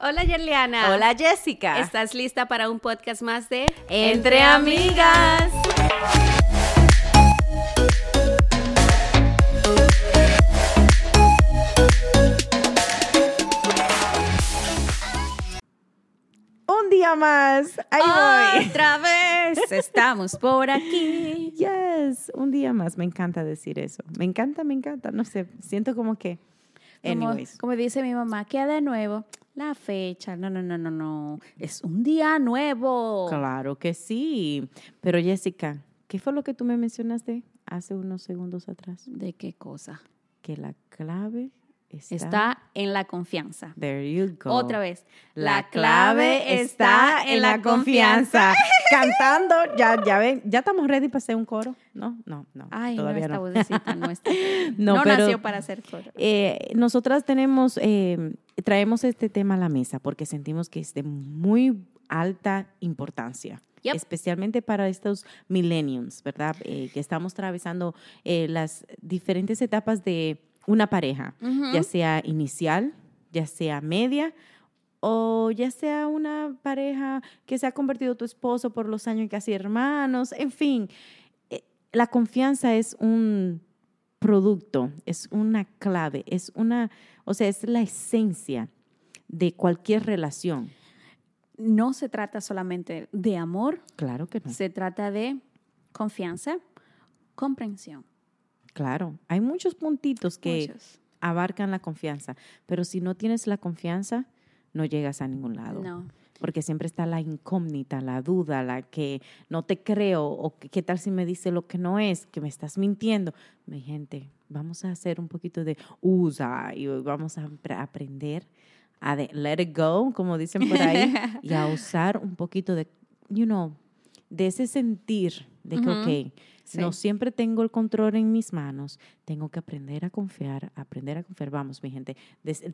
Hola Yerliana. Hola Jessica. ¿Estás lista para un podcast más de Entre Amigas? Un día más. Ahí voy. Otra vez estamos por aquí. Yes, un día más. Me encanta decir eso. Me encanta, me encanta. No sé, siento como que. Como, dice mi mamá, ¿qué de nuevo? La fecha. No, no, no, no, no. Es un día nuevo. Claro que sí. Pero Jessica, ¿qué fue lo que tú me mencionaste hace unos segundos atrás? ¿De qué cosa? Que la clave está. Está en la confianza. There you go. Otra vez. La clave está en la confianza. Cantando, ya, ya ven, ya estamos ready para hacer un coro. No, no, no. Ay, todavía no, esta no. vocecita no está. No, No, pero- nació para hacer coro. Eh, nosotras tenemos, eh, traemos este tema a la mesa porque sentimos que es de muy alta importancia. Yep. Especialmente para estos millennials, ¿verdad? Eh, que estamos atravesando eh, las diferentes etapas de una pareja, ya sea inicial, ya sea media o ya sea una pareja que se ha convertido tu esposo por los años casi hermanos, en fin, eh, la confianza es un producto, es una clave, es una, o sea, es la esencia de cualquier relación. No se trata solamente de amor, Claro que no. se trata de confianza, comprensión. Claro, hay muchos puntitos que Muchos. abarcan la confianza, pero si no tienes la confianza, no llegas a ningún lado. No. porque siempre está la incógnita, la duda, la que no te creo, o que- qué tal si me dice lo que no es, que me estás mintiendo. Mi gente, vamos a hacer un poquito de usa y vamos a apre- aprender a de- let it go, como dicen por ahí, y a usar un poquito de, you know, de ese sentir de que, ok, Sí. no siempre tengo el control en mis manos, tengo que aprender a confiar, aprender a confiar. Vamos, mi gente,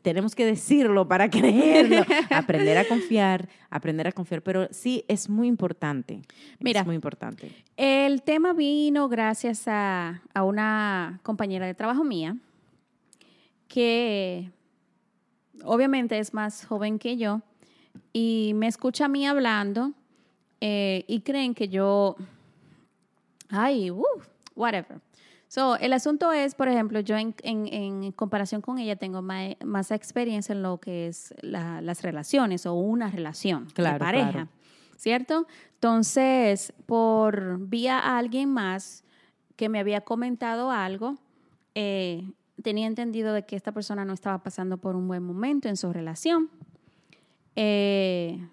tenemos que decirlo para creerlo, aprender a confiar, aprender a confiar, pero sí es muy importante. Mira. es muy importante. El tema vino gracias a, a una compañera de trabajo mía que obviamente es más joven que yo y me escucha a mí hablando eh, y creen que yo, ay, uh, whatever. So, el asunto es, por ejemplo, yo en, en- en comparación con ella tengo ma- más, experiencia en lo que es la- las relaciones o una relación Claro, de pareja. claro. ¿cierto? Entonces, por vía a alguien más que me había comentado algo, eh, tenía entendido de que esta persona no estaba pasando por un buen momento en su relación. Eh,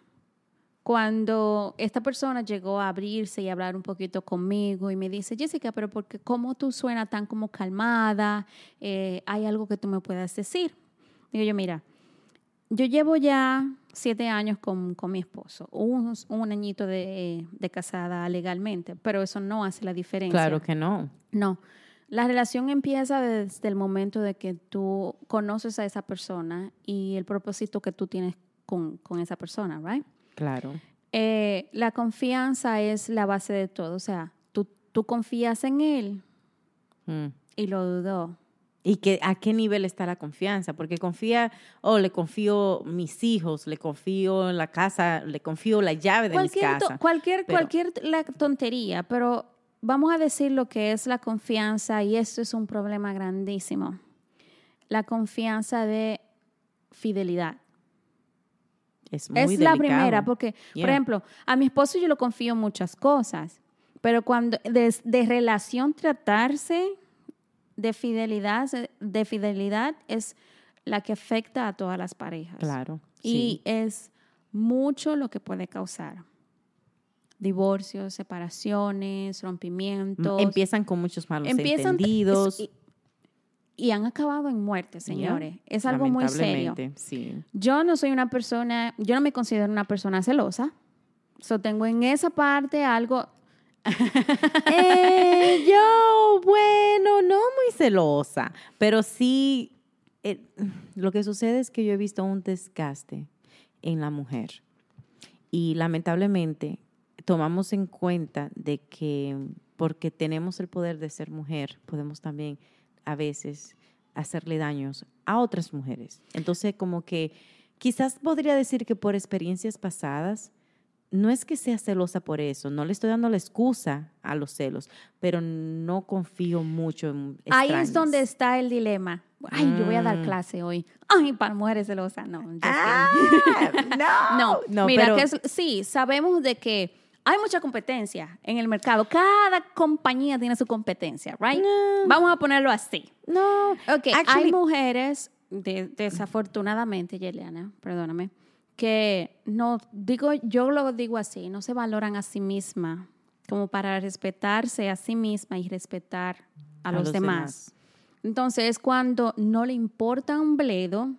cuando esta persona llegó a abrirse y hablar un poquito conmigo y me dice, Jessica, pero porque cómo tú suenas tan como calmada, Eh, hay algo que tú me puedas decir. Digo yo, mira, yo llevo ya siete años con, con mi esposo, un, un añito de, de casada legalmente, pero eso no hace la diferencia. Claro que no. No. La relación empieza desde el momento de que tú conoces a esa persona y el propósito que tú tienes con, con esa persona, ¿right? Claro. Eh, la confianza es la base de todo. O sea, tú, tú confías en él Mm. y lo dudó. ¿Y que, a qué nivel está la confianza? Porque confía, oh, le confío mis hijos, le confío la casa, le confío la llave de to- casas. cualquier, pero- cualquier la tontería, pero vamos a decir lo que es la confianza y esto es un problema grandísimo. La confianza de fidelidad. Es muy es la primera, porque, Yeah. por ejemplo, a mi esposo yo lo confío en muchas cosas, pero cuando de, de relación tratarse de fidelidad, de fidelidad es la que afecta a todas las parejas. Claro. Y sí. es mucho lo que puede causar. Divorcios, separaciones, rompimientos. Empiezan con muchos malos Empiezan- entendidos. es- y, han acabado en muerte, señores. Es algo muy serio. Sí. Yo no soy una persona, yo no me considero una persona celosa. So tengo en esa parte algo. Eh, yo, bueno, no muy celosa, pero sí, eh, lo que sucede es que yo he visto un desgaste en la mujer y lamentablemente tomamos en cuenta de que porque tenemos el poder de ser mujer, podemos también a veces hacerle daños a otras mujeres. Entonces, como que quizás podría decir que por experiencias pasadas, no es que sea celosa por eso, no le estoy dando la excusa a los celos, pero no confío mucho en Ahí extraños. es donde está el dilema. Ay, yo voy a dar Mm. clase hoy. Ay, para mujeres celosas. No, Ah, no, no, no, mira, pero- que es- sí, sabemos de que hay mucha competencia en el mercado. Cada compañía tiene su competencia, right? No. Vamos a ponerlo así. no, Ok, hay mujeres, de- desafortunadamente, Yeliana, perdóname, que no, digo, yo lo digo así, no se valoran a sí misma como para respetarse a sí misma y respetar a, los, demás. Entonces es cuando no le importa un bledo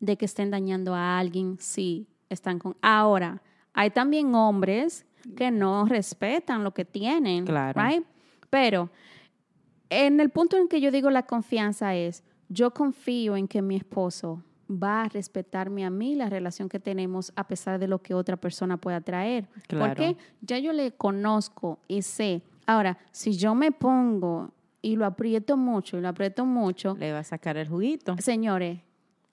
de que estén dañando a alguien si están con... Ahora, hay también hombres que no respetan lo que tienen, Claro. right? Pero en el punto en que yo digo la confianza es, yo confío en que mi esposo va a respetarme a mí, la relación que tenemos, a pesar de lo que otra persona pueda traer. Claro. Porque ya yo le conozco y sé. Ahora, si yo me pongo y lo aprieto mucho y lo aprieto mucho, Le va a sacar el juguito. señores,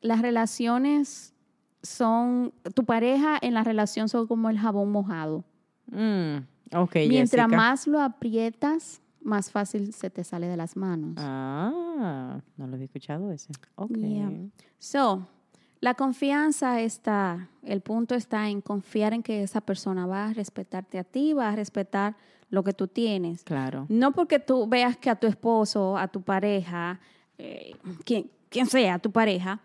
las relaciones son, tu pareja en la relación son como el jabón mojado. Mm, ok, Mientras Jessica. más lo aprietas, más fácil se te sale de las manos. Ah, no lo había escuchado ese. Ok. Yeah. So, la confianza está, el punto está en confiar en que esa persona va a respetarte a ti, va a respetar lo que tú tienes. Claro. No porque tú veas que a tu esposo, a tu pareja, eh, quien, quien sea, tu pareja,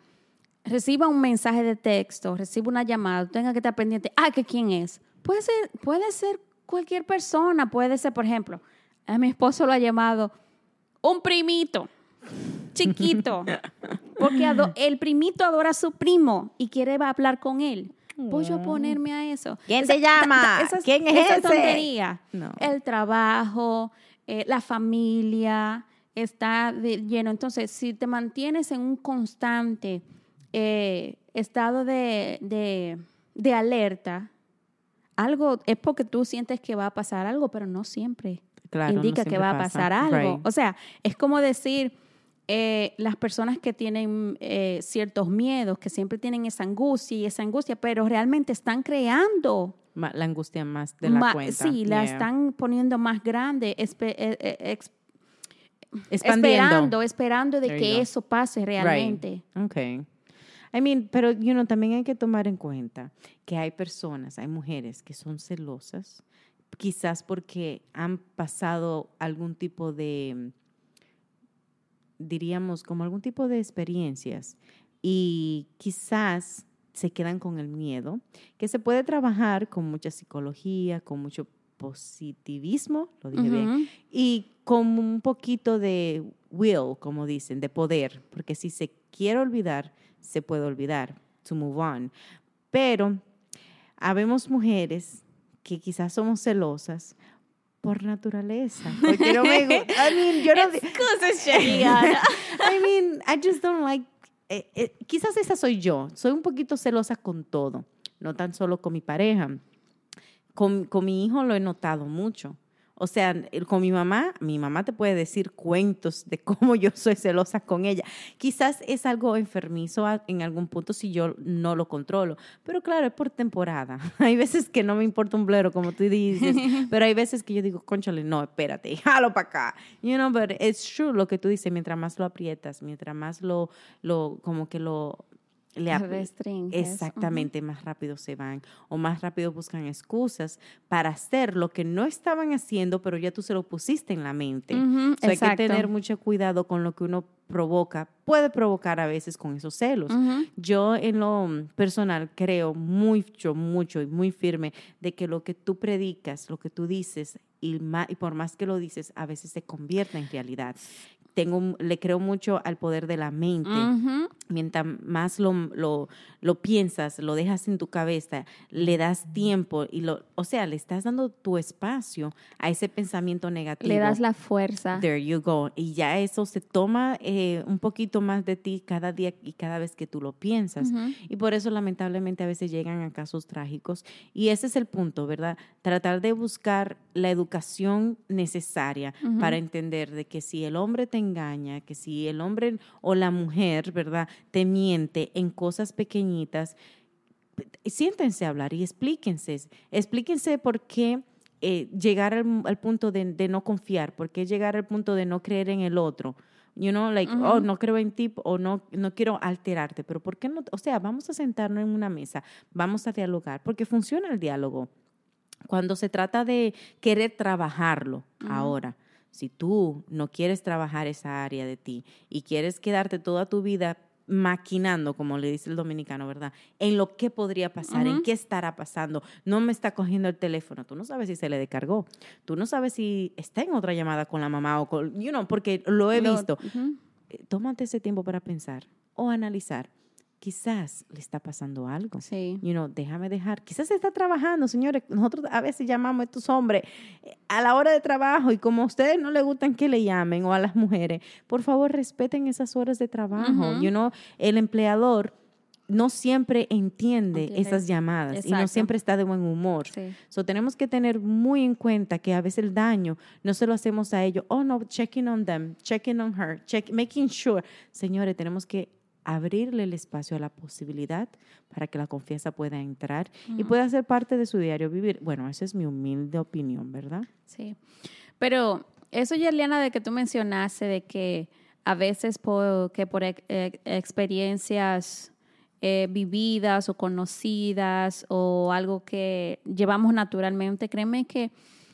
reciba un mensaje de texto, reciba una llamada, tenga que estar pendiente, ah, que quién es. Puede ser, puede ser cualquier persona, puede ser, por ejemplo, a mi esposo lo ha llamado un primito, chiquito, porque el primito adora a su primo y quiere hablar con él. Voy yo a ponerme a eso. ¿Quién Esa- te llama? ¿Quién es esa ese? tontería. No. El trabajo, eh, la familia, está de- lleno. Entonces, si te mantienes en un constante eh, estado de, de- de alerta, algo es porque tú sientes que va a pasar algo, pero no siempre Claro, no indica que va a pasa. pasar algo. Right. O sea, es como decir, eh, las personas que tienen eh, ciertos miedos, que siempre tienen esa angustia y esa angustia, pero realmente están creando. La angustia más de la ma- cuenta. Sí, la están poniendo más grande, espe- eh, ex- Expandiendo. esperando, esperando de There que eso pase realmente. Okay. I mean, pero you know, también hay que tomar en cuenta que hay personas, hay mujeres que son celosas, quizás porque han pasado algún tipo de, diríamos, como algún tipo de experiencias y quizás se quedan con el miedo, que se puede trabajar con mucha psicología, con mucho positivismo, lo dije bien, Ujú. y con un poquito de will, como dicen, de poder, porque si se quiere olvidar, se puede olvidar, to move on. Pero habemos mujeres que quizás somos celosas por naturaleza, porque no me gu- I mean, yo no di- Excusas, Sheriana. I mean, I just don't like. eh, eh, quizás esa soy yo. Soy un poquito celosa con todo, no tan solo con mi pareja. Con, con mi hijo lo he notado mucho. O sea, con mi mamá, mi mamá te puede decir cuentos de cómo yo soy celosa con ella. Quizás es algo enfermizo en algún punto si yo no lo controlo. Pero claro, es por temporada. Hay veces que no me importa un blero, como tú dices. pero hay veces que yo digo, conchale, no, espérate, jalo para acá. You know, but it's true lo que tú dices. Mientras más lo aprietas, mientras más lo, lo como que lo... Le Restringes. Exactamente, más rápido se van o más rápido buscan excusas para hacer lo que no estaban haciendo, pero ya tú se lo pusiste en la mente. So, hay que tener mucho cuidado con lo que uno provoca, puede provocar a veces con esos celos. Yo en lo personal creo mucho, mucho y muy firme de que lo que tú predicas, lo que tú dices, y, y por más que lo dices, a veces se convierte en realidad. Tengo, le creo mucho al poder de la mente Ujú. mientras más lo, lo, lo piensas, lo dejas en tu cabeza, le das tiempo y lo, o sea, le estás dando tu espacio a ese pensamiento negativo. Le das la fuerza. There you go. Y ya eso se toma eh, un poquito más de ti cada día y cada vez que tú lo piensas. Ujú. Y por eso lamentablemente a veces llegan a casos trágicos. Y ese es el punto, ¿verdad? Tratar de buscar la educación necesaria Ujú. para entender de que si el hombre te engaña, que si el hombre o la mujer, ¿verdad? Te miente en cosas pequeñitas, siéntense a hablar y explíquense. Explíquense por qué eh, llegar al, al punto de, de, no confiar, por qué llegar al punto de no creer en el otro. You know, like, uh -huh. oh, no creo en ti o no, no quiero alterarte, pero ¿por qué no? O sea, vamos a sentarnos en una mesa, vamos a dialogar, porque funciona el diálogo. Cuando se trata de querer trabajarlo uh -huh. ahora, si tú no quieres trabajar esa área de ti y quieres quedarte toda tu vida maquinando, como le dice el dominicano, ¿verdad? En lo que podría pasar, uh -huh. en qué estará pasando. No me está cogiendo el teléfono. Tú no sabes si se le descargó. Tú no sabes si está en otra llamada con la mamá o con, you know, porque lo he visto. Uh -huh. Tómate ese tiempo para pensar o analizar. Quizás le está pasando algo. Sí. You know, déjame dejar. Quizás está trabajando, señores. Nosotros a veces llamamos a estos hombres eh, a la hora de trabajo y como a ustedes no les gustan que le llamen o a las mujeres, por favor respeten esas horas de trabajo. Uh -huh. You know, el empleador no siempre entiende esas llamadas Exacto. y no siempre está de buen humor. Sí. So, tenemos que tener muy en cuenta que a veces el daño no se lo hacemos a ellos. Oh, no, checking on them, checking on her, check, making sure. Señores, tenemos que abrirle el espacio a la posibilidad para que la confianza pueda entrar uh -huh. y pueda ser parte de su diario vivir. Bueno, esa es mi humilde opinión, ¿verdad? Sí. Pero eso, Yerliana, de que tú mencionaste, de que a veces por, que por ex, experiencias eh, vividas o conocidas o algo que llevamos naturalmente, créeme que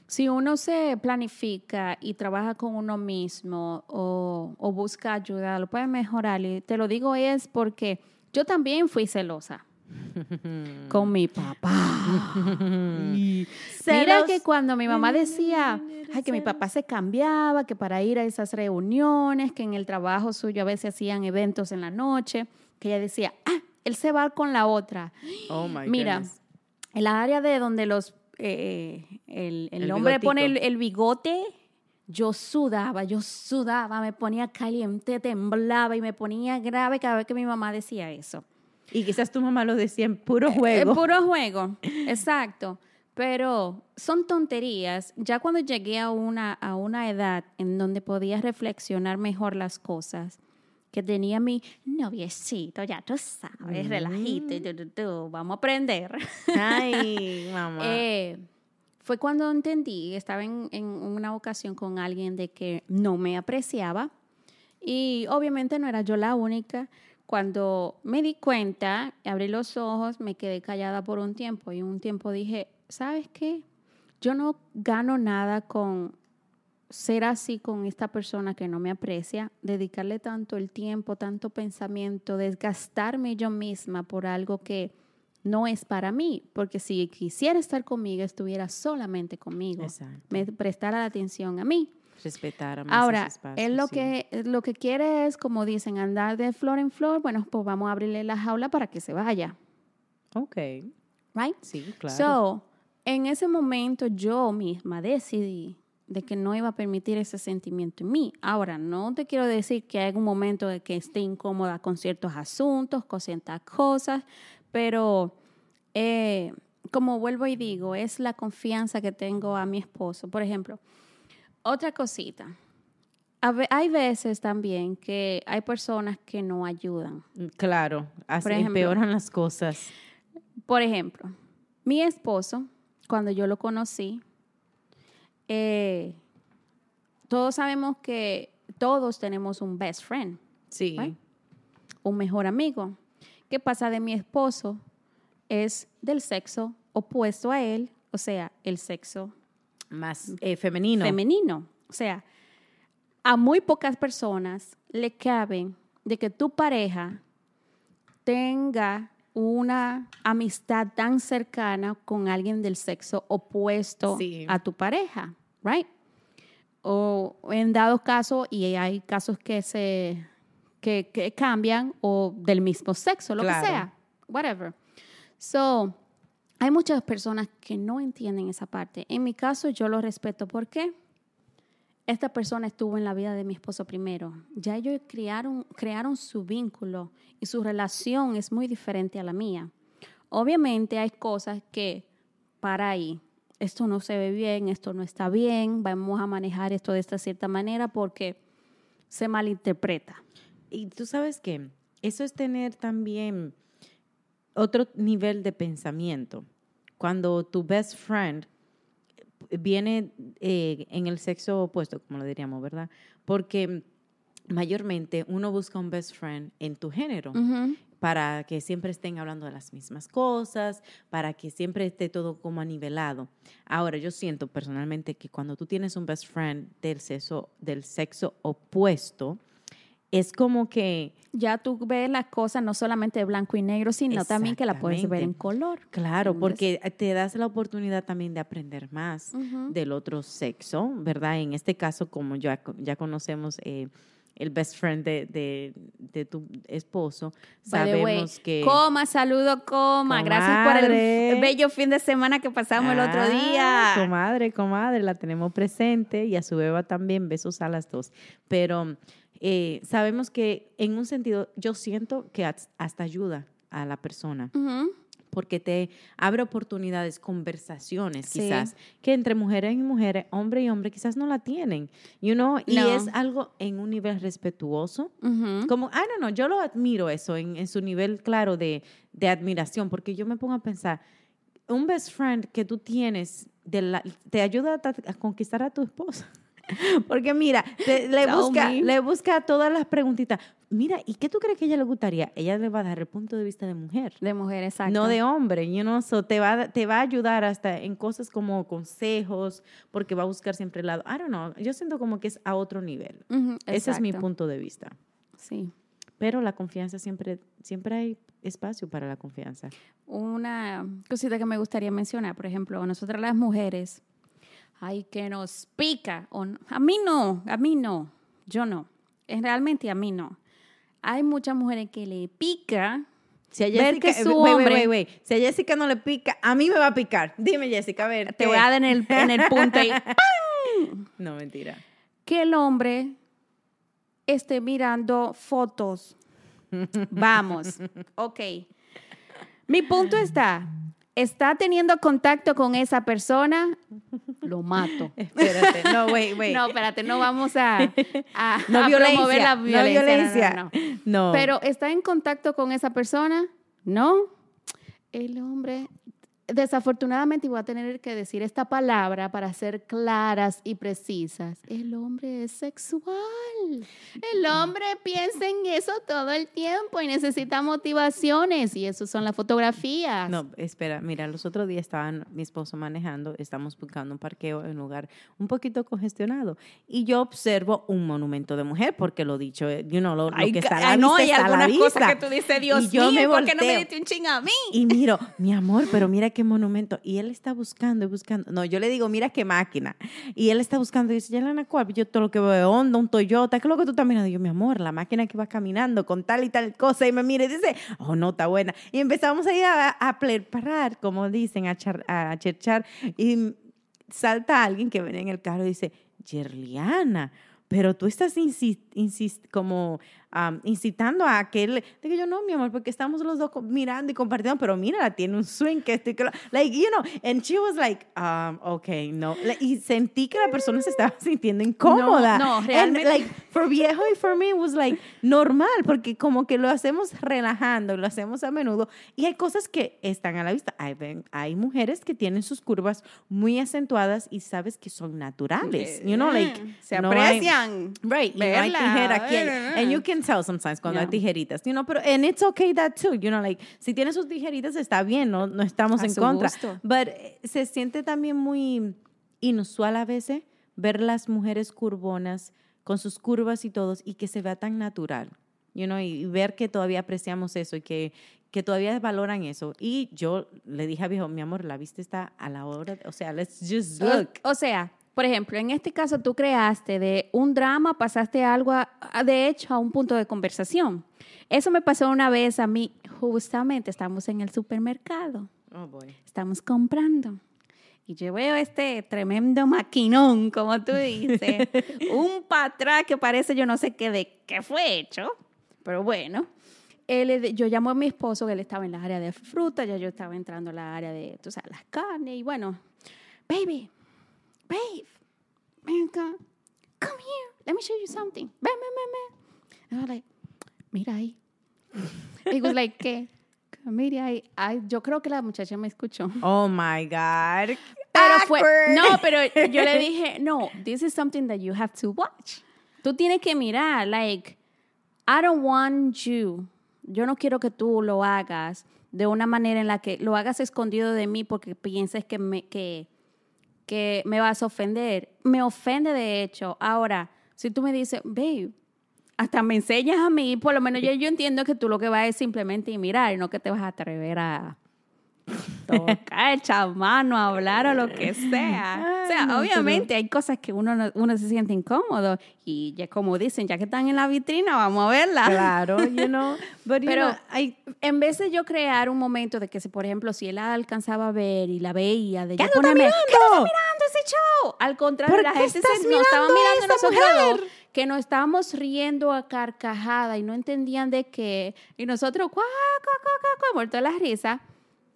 si uno se planifica y trabaja con uno mismo o, o, busca ayuda, lo puede mejorar. Y te lo digo es porque yo también fui celosa con mi papá. Mira que cuando mi mamá decía, ay, que mi papá se cambiaba, que para ir a esas reuniones, que en el trabajo suyo a veces hacían eventos en la noche, que ella decía, ah, él se va con la otra. Oh my Mira, goodness. en la área de donde los eh, el, el, el, hombre bigotito. pone el, el, bigote, yo sudaba, yo sudaba, me ponía caliente, temblaba y me ponía grave cada vez que mi mamá decía eso. Y quizás tu mamá lo decía en puro juego. En puro juego, exacto. Pero son tonterías. Ya cuando llegué a una, a una edad en donde podía reflexionar mejor las cosas, que tenía mi noviecito, ya tú sabes, mm. relajito, tú, tú, tú, vamos a aprender. Ay, mamá. eh, fue cuando entendí, estaba en, en, una ocasión con alguien de que no me apreciaba y obviamente no era yo la única. Cuando me di cuenta, abrí los ojos, me quedé callada por un tiempo y un tiempo dije, ¿sabes qué? Yo no gano nada con ser así con esta persona que no me aprecia, dedicarle tanto el tiempo, tanto pensamiento, desgastarme yo misma por algo que no es para mí, porque si quisiera estar conmigo, estuviera solamente conmigo, Exacto. me prestara la atención a mí. Respetar Ahora, espacios, él lo, sí. que, lo que quiere es, como dicen, andar de flor en flor, bueno, pues vamos a abrirle la jaula para que se vaya. Ok. Right? Sí, claro. So, en ese momento yo misma decidí de que no iba a permitir ese sentimiento en mí. Ahora, no te quiero decir que hay un momento de que esté incómoda con ciertos asuntos, con ciertas cosas, pero eh, como vuelvo y digo, es la confianza que tengo a mi esposo. Por ejemplo, otra cosita. Hay veces también que hay personas que no ayudan. Claro, así empeoran las cosas. Por ejemplo, mi esposo, cuando yo lo conocí, eh, todos sabemos que todos tenemos un best friend. Sí. ¿right? Un mejor amigo. ¿Qué pasa de mi esposo? Es del sexo opuesto a él, o sea, el sexo más eh, femenino. Femenino. O sea, a muy pocas personas le caben de que tu pareja tenga una amistad tan cercana con alguien del sexo opuesto sí. a tu pareja, right? O en dado caso, y hay casos que se que, que cambian o del mismo sexo, lo claro. que sea, whatever. So, hay muchas personas que no entienden esa parte. En mi caso, yo lo respeto. ¿Por qué? Esta persona estuvo en la vida de mi esposo primero. Ya ellos crearon, su vínculo y su relación es muy diferente a la mía. Obviamente hay cosas que para ahí, esto no se ve bien, esto no está bien, vamos a manejar esto de esta cierta manera porque se malinterpreta. Y tú sabes que eso es tener también otro nivel de pensamiento. Cuando tu best friend viene eh, en el sexo opuesto, como lo diríamos, ¿verdad? Porque mayormente uno busca un best friend en tu género. para que siempre estén hablando de las mismas cosas, para que siempre esté todo como anivelado. Ahora, yo siento personalmente que cuando tú tienes un best friend del sexo, del sexo opuesto, es como que... Ya tú ves las cosas no solamente de blanco y negro, sino también que la puedes ver en color. Claro, porque te das la oportunidad también de aprender más del otro sexo, ¿verdad? En este caso, como ya, ya conocemos... Eh, el best friend de, de, tu esposo, sabemos que... Coma, saludo, coma. Gracias por el bello fin de semana que pasamos el otro día. Comadre, comadre, la tenemos presente y a su beba también, besos a las dos. Pero eh, sabemos que en un sentido, yo siento que hasta ayuda a la persona. porque te abre oportunidades, conversaciones quizás, que entre mujeres y mujeres, hombre y hombre quizás no la tienen, you know? y es algo en un nivel respetuoso, como, ah, no, no, yo lo admiro eso, en, su nivel claro de, de, admiración, porque yo me pongo a pensar, un best friend que tú tienes de te ayuda a conquistar a tu esposa. Porque mira, le, busca, le busca todas las preguntitas. Mira, ¿y qué tú crees que ella le gustaría? Ella le va a dar el punto de vista de mujer. De mujer, exacto. No de hombre. You know? so te, va, te va a ayudar hasta en cosas como consejos, porque va a buscar siempre el lado. I don't know. Yo siento como que es a otro nivel. Ese es mi punto de vista. Sí. Pero la confianza siempre, siempre hay espacio para la confianza. Una cosita que me gustaría mencionar, por ejemplo, nosotras las mujeres ay, que nos pica. O a mí no, a mí no, yo no. Es realmente a mí no. Hay muchas mujeres que le pica si a Jessica, ver que su hombre, Si a Jessica no le pica, a mí me va a picar. Dime, Jessica, a ver. Te voy a dar en el, en el punto y No, mentira. Que el hombre esté mirando fotos. Vamos. Ok. Mi punto está, está teniendo contacto con esa persona, lo mato. Espérate, no, wait, wait. No, espérate, no vamos a, a, no violencia, promover la violencia. No violencia. no, Pero está en contacto con esa persona, ¿no? El hombre desafortunadamente voy a tener que decir esta palabra para ser claras y precisas. El hombre es sexual. El hombre piensa en eso todo el tiempo y necesita motivaciones y eso son las fotografías. No, espera, mira, los otros días estaban mi esposo manejando, estamos buscando un parqueo en un lugar un poquito congestionado y yo observo un monumento de mujer porque lo dicho, you know, lo, que está a la no, hay algunas cosas que tú dices, Dios mío, ¿por qué no me diste un ching a mí? Y miro, mi amor, pero mira qué monumento. Y él está buscando y buscando. No, yo le digo, mira qué máquina. Y él está buscando y dice, Yelena, ¿cuál? Yo todo lo que veo Honda, un Toyota. ¿Qué es lo que tú estás mirando? Yo, mi amor, la máquina que va caminando con tal y tal cosa. Y me mira y dice, oh, no, está buena. Y empezamos ahí a, a preparar, como dicen, a, char, a cherchar. Y salta alguien que viene en el carro y dice, Yerliana, pero tú estás insist, insist, como incitando a que él, digo yo, no, mi amor, porque estamos los dos mirando y compartiendo, pero mira, tiene un swing que estoy, like, you know, and she was like, um, okay, no, y sentí que la persona se estaba sintiendo incómoda. No, no realmente. like, for viejo y for me was like normal, porque como que lo hacemos relajando, lo hacemos a menudo, y hay cosas que están a la vista. Hay, hay mujeres que tienen sus curvas muy acentuadas y sabes que son naturales, you know, like, se aprecian. right, no hay tijera aquí, and you can tell sometimes cuando hay tijeritas, you know, pero and it's okay that too, you know, like si tiene sus tijeritas está bien, no, no estamos en contra. Gusto. But eh, se siente también muy inusual a veces ver las mujeres curvonas con sus curvas y todos y que se vea tan natural. You know, y ver que todavía apreciamos eso y que, que todavía valoran eso. Y yo le dije a viejo, mi amor, la vista está a la hora, o sea, let's just look. o sea, por ejemplo, en este caso tú creaste de un drama, pasaste algo, de hecho, a un punto de conversación. Eso me pasó una vez a mí, justamente estamos en el supermercado. Oh, boy. Estamos comprando. Y yo veo este tremendo maquinón, como tú dices, un patrón que parece yo no sé qué de qué fue hecho, pero bueno. Él, yo llamo a mi esposo, que él estaba en la área de fruta, ya yo estaba entrando en la área de, tú sabes, las carnes, y bueno, baby, babe, ven acá. Come here. Let me show you something. Ven, ven, ven, ven. And I was like, mira ahí. He was like, ¿qué? Mire, ay, yo creo que la muchacha me escuchó. Oh my God. Pero fue, no, pero yo le dije, no, this is something that you have to watch. Tú tienes que mirar, like, I don't want you. Yo no quiero que tú lo hagas de una manera en la que lo hagas escondido de mí porque pienses que me, que, que me vas a ofender. Me ofende de hecho. Ahora, si tú me dices, babe, hasta me enseñas a mí, por lo menos yo, yo entiendo que tú lo que vas es simplemente mirar y no que te vas a atrever a tocar, echar mano, a hablar o lo que sea. o sea, no, obviamente hay cosas que uno, no- uno se siente incómodo y ya como dicen, ya que están en la vitrina, vamos a verla. Claro, you know. But, you Pero know, I- en vez de yo crear un momento de que, si, por ejemplo, si él alcanzaba a ver y la veía, de ¿Qué yo no está ponerme, mirando? ¿qué no está mirando ese show? Al contrario, ¿Por la gente se, nos estaba mirando a nosotros mujer? que nos estábamos riendo a carcajada y no entendían de qué. Y nosotros, cuá, cuá, cuá, cuá, muerto la risa.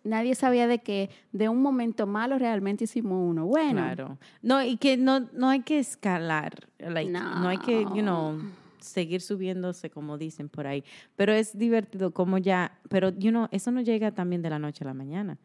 Nadie sabía de qué, de un momento malo realmente hicimos uno. Bueno, Claro. No, y que no, no hay que escalar. Like, no. hay que, you know, seguir subiéndose, como dicen por ahí. Pero es divertido como ya, pero, you know, eso no llega también de la noche a la mañana.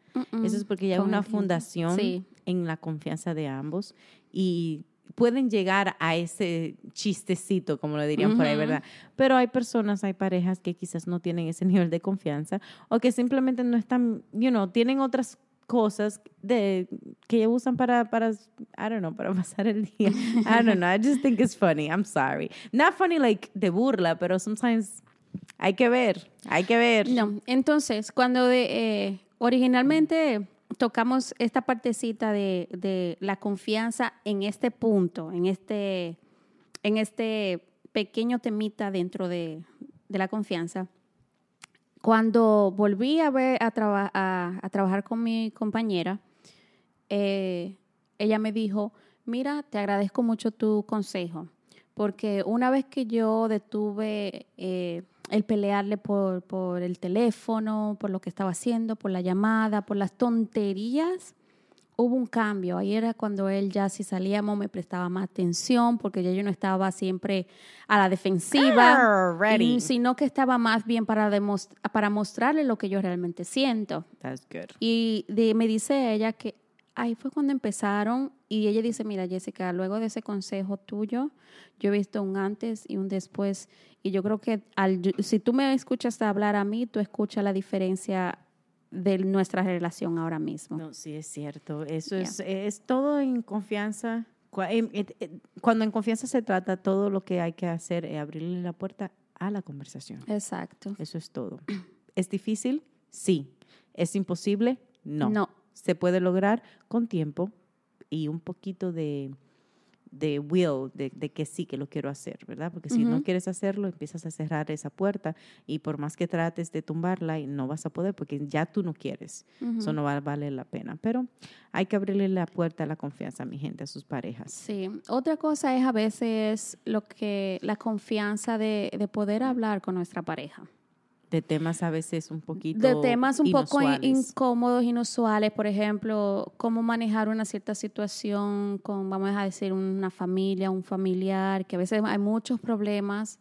Eso es porque ya hay una fundación Sí. en la confianza de ambos y pueden llegar a ese chistecito, como lo dirían por ahí. ¿verdad? Pero hay personas, hay parejas que quizás no tienen ese nivel de confianza o que simplemente no están, you know, tienen otras cosas de que usan para para I don't know, para pasar el día. I don't know, I just think it's funny. I'm sorry. Not funny like de burla, pero sometimes hay que ver, hay que ver. No, entonces, cuando de, eh, originalmente tocamos esta partecita de, de la confianza en este punto, en este, en este pequeño temita dentro de, de la confianza, cuando volví a, a, traba- a- a trabajar con mi compañera, eh, ella me dijo, mira, te agradezco mucho tu consejo, porque una vez que yo detuve eh, el pelearle por, por el teléfono, por lo que estaba haciendo, por la llamada, por las tonterías, hubo un cambio. Ahí era cuando él ya si salíamos me prestaba más atención, porque ya yo no estaba siempre a la defensiva, y- sino que estaba más bien para, para mostrarle lo que yo realmente siento. That's good. Y de- me dice ella que ahí fue cuando empezaron y ella dice, mira Jessica, luego de ese consejo tuyo, yo he visto un antes y un después y yo creo que al, si tú me escuchas hablar a mí, tú escuchas la diferencia de nuestra relación ahora mismo. No, sí es cierto. Eso es, es todo en confianza. Cuando en confianza se trata, todo lo que hay que hacer es abrirle la puerta a la conversación. Exacto. Eso es todo. ¿Es difícil? Sí. ¿Es imposible? No. No. Se puede lograr con tiempo y un poquito de, de will, de, de que sí, que lo quiero hacer, ¿verdad? Porque si no quieres hacerlo, empiezas a cerrar esa puerta y por más que trates de tumbarla, no vas a poder porque ya tú no quieres. Ujú. Eso no va a valer la pena. Pero hay que abrirle la puerta a la confianza, mi gente, a sus parejas. Sí, otra cosa es a veces lo que la confianza de, de poder hablar con nuestra pareja. De temas a veces un poquito de temas un poco incómodos, inusuales, por ejemplo, cómo manejar una cierta situación con, vamos a decir, una familia, un familiar, que a veces hay muchos problemas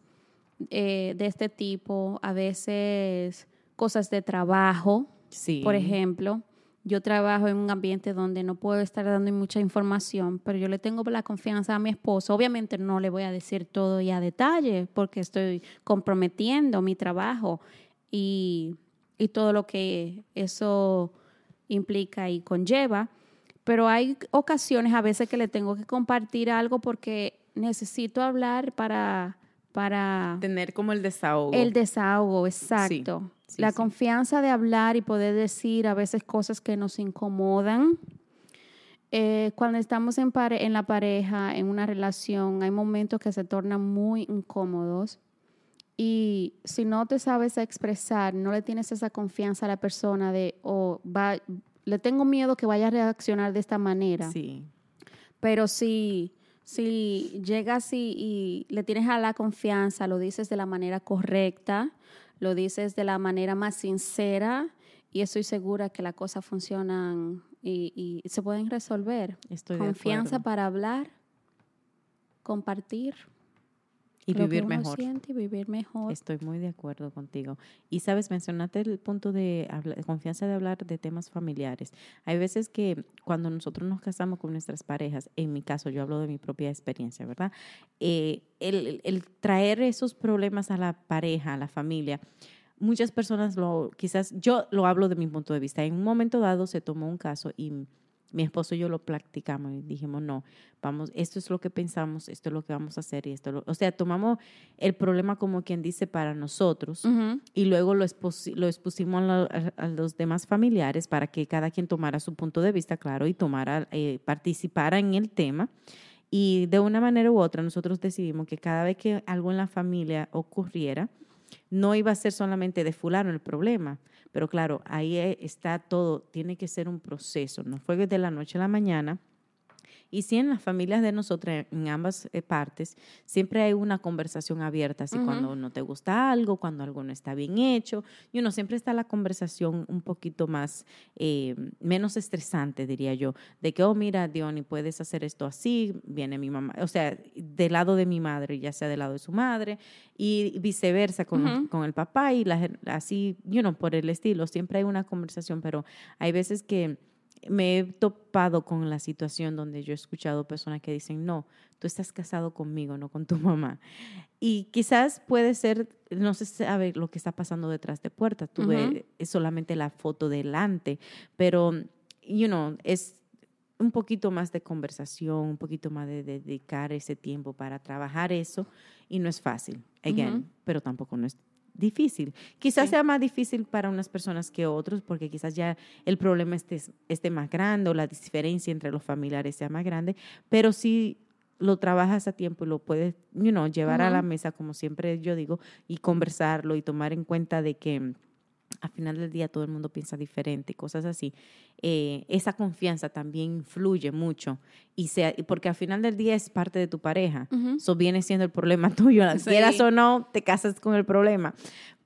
eh, de este tipo, a veces cosas de trabajo, Sí. por ejemplo. Yo trabajo en un ambiente donde no puedo estar dando mucha información, pero yo le tengo la confianza a mi esposo. Obviamente no le voy a decir todo y a detalle porque estoy comprometiendo mi trabajo y, y todo lo que eso implica y conlleva. Pero hay ocasiones a veces que le tengo que compartir algo porque necesito hablar para, para Tener como el desahogo. el desahogo, exacto. sí, la sí. confianza de hablar y poder decir a veces cosas que nos incomodan. Eh, cuando estamos en, pare- en la pareja, en una relación, hay momentos que se tornan muy incómodos. Y si no te sabes expresar, no le tienes esa confianza a la persona de, o va, le tengo miedo que vaya a reaccionar de esta manera. Sí. Pero si, si llegas y, y le tienes a la confianza, lo dices de la manera correcta, lo dices de la manera más sincera y estoy segura que las cosas funcionan y, y se pueden resolver. Estoy de Confianza acuerdo. para hablar, compartir Y lo que vivir uno mejor. siente y vivir mejor. Estoy muy de acuerdo contigo. Y sabes, mencionaste el punto de, confianza de hablar de temas familiares. Hay veces que cuando nosotros nos casamos con nuestras parejas, en mi caso, yo hablo de mi propia experiencia, ¿verdad? Eh, el- el traer esos problemas a la pareja, a la familia, muchas personas lo, quizás, yo lo hablo de mi punto de vista. En un momento dado se tomó un caso y mi esposo y yo lo practicamos y dijimos, no, vamos, esto es lo que pensamos, esto es lo que vamos a hacer y esto, lo-". o sea, tomamos el problema como quien dice para nosotros Ujú. y luego lo, expusi- lo expusimos a- a los demás familiares para que cada quien tomara su punto de vista, claro, y tomara, eh, participara en el tema. Y de una manera u otra nosotros decidimos que cada vez que algo en la familia ocurriera, no iba a ser solamente de fulano el problema, pero claro, ahí eh, está todo, tiene que ser un proceso, no fue de la noche a la mañana. Y sí, en las familias de nosotras, en ambas eh, partes, siempre hay una conversación abierta, así cuando no te gusta algo, cuando algo no está bien hecho, y uno siempre está la conversación un poquito más, eh, menos estresante, diría yo, de que, oh, mira, Diony, puedes hacer esto así, viene mi mamá, o sea, del lado de mi madre, ya sea del lado de su madre, y viceversa con, con el papá, y la- así, you know, por el estilo, siempre hay una conversación, pero hay veces que me he topado con la situación donde yo he escuchado personas que dicen, no, tú estás casado conmigo, no con tu mamá. Y quizás puede ser, no se sabe lo que está pasando detrás de puertas, tú ves es solamente la foto delante, pero, you know, es un poquito más de conversación, un poquito más de dedicar ese tiempo para trabajar eso y no es fácil, again, pero tampoco no es difícil. Quizás Sí. sea más difícil para unas personas que otros porque quizás ya el problema esté, esté más grande o la diferencia entre los familiares sea más grande, pero si lo trabajas a tiempo y lo puedes, you know, llevar a la mesa, como siempre yo digo, y conversarlo y tomar en cuenta de que al final del día todo el mundo piensa diferente, cosas así. Eh, esa confianza también influye mucho y sea, porque al final del día es parte de tu pareja. Eso viene siendo el problema tuyo. Sí. Quieras o no, te casas con el problema.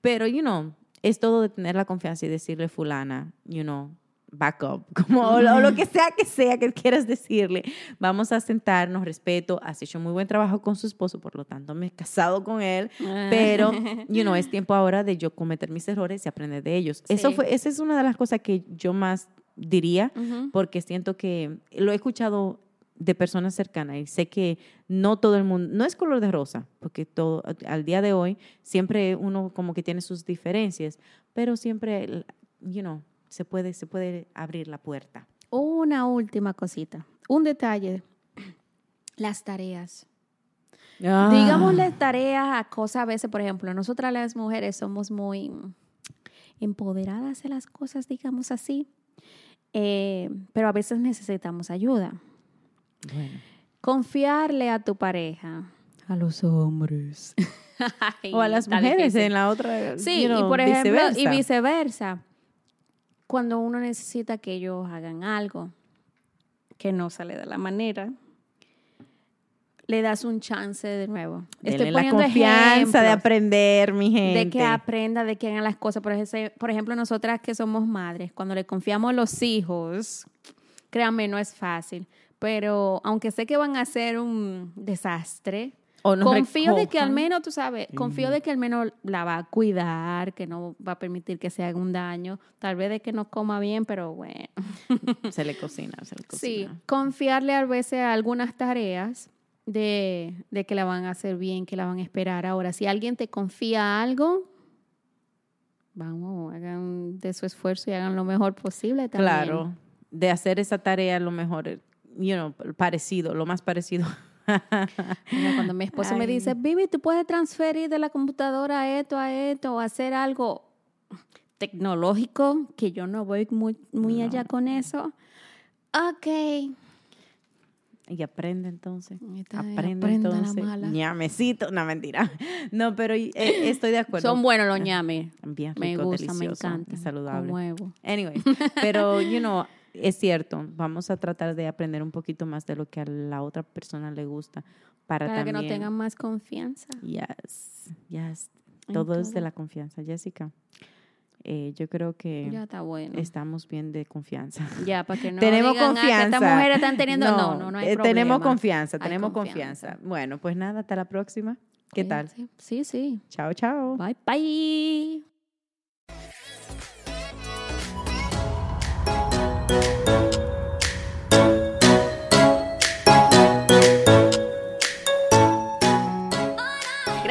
Pero, you know, es todo de tener la confianza y decirle fulana, you know, back up, como o lo, o lo que sea que sea que quieras decirle. Vamos a sentarnos, respeto, has hecho muy buen trabajo con su esposo, por lo tanto me he casado con él, pero, you know, es tiempo ahora de yo cometer mis errores y aprender de ellos. Eso Sí. fue, esa es una de las cosas que yo más diría, Ujú. porque siento que lo he escuchado de personas cercanas y sé que no todo el mundo, no es color de rosa, porque todo, al día de hoy siempre uno como que tiene sus diferencias, pero siempre, you know, se puede, se puede abrir la puerta. Una última cosita, un detalle, las tareas. Ah. Digámosle tareas a cosas a veces, por ejemplo, nosotras las mujeres somos muy empoderadas en las cosas, digamos así, eh, pero a veces necesitamos ayuda. Bueno. Confiarle a tu pareja, a los hombres. O a las mujeres difícil. en la otra. Sí, you know, y por ejemplo, viceversa. y viceversa. Cuando uno necesita que ellos hagan algo que no sale de la manera, le das un chance de nuevo. Denle la confianza de aprender, mi gente. de que aprenda, de que hagan las cosas. Por ejemplo, por ejemplo, nosotras que somos madres, cuando le confiamos a los hijos, créanme, no es fácil. Pero aunque sé que van a ser un desastre, O confío de que al menos, tú sabes, confío de que al menos la va a cuidar, que no va a permitir que se haga un daño, tal vez de que no coma bien, pero bueno. Se le cocina, se le Sí, cocina. confiarle a veces a algunas tareas de, de que la van a hacer bien, que la van a esperar. Ahora, si alguien te confía algo, vamos, hagan de su esfuerzo y hagan lo mejor posible también. Claro, de hacer esa tarea lo mejor, you know, parecido, lo más parecido. Mira, cuando mi esposo me dice, Vivi, tú puedes transferir de la computadora a esto, a esto, o hacer algo tecnológico, que yo no voy muy, muy allá con eso. Ok. Y aprende entonces. Aprende entonces. Ñamecito, no mentira. No, pero eh, estoy de acuerdo. Son buenos los ñames. bien Me gusta, me encanta. saludable. Con huevo. Anyway, pero, you know, es cierto, vamos a tratar de aprender un poquito más de lo que a la otra persona le gusta para, Para que no tengan más confianza. Yes, yes. Todo es de la confianza, Jessica. Eh, yo creo que Ya está bueno. estamos bien de confianza. Ya, para que no tenemos digan, "Ah, que confianza. estas mujeres están teniendo... No, no, no, hay eh, problema. Tenemos confianza, Hay tenemos confianza. Bueno, pues nada, hasta la próxima. ¿Qué tal? Sí. sí. Chao, chao. Bye, bye.